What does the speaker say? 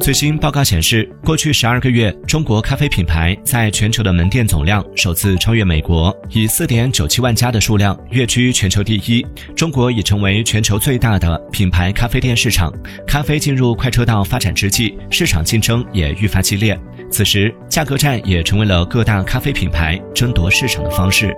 最新报告显示过去十二个月中国咖啡品牌在全球的门店总量首次超越美国以四点九七万家的数量跃居全球第一。中国已成为全球最大的品牌咖啡店市场。咖啡进入快车道发展之际市场竞争也愈发激烈。此时价格战也成为了各大咖啡品牌争夺市场的方式。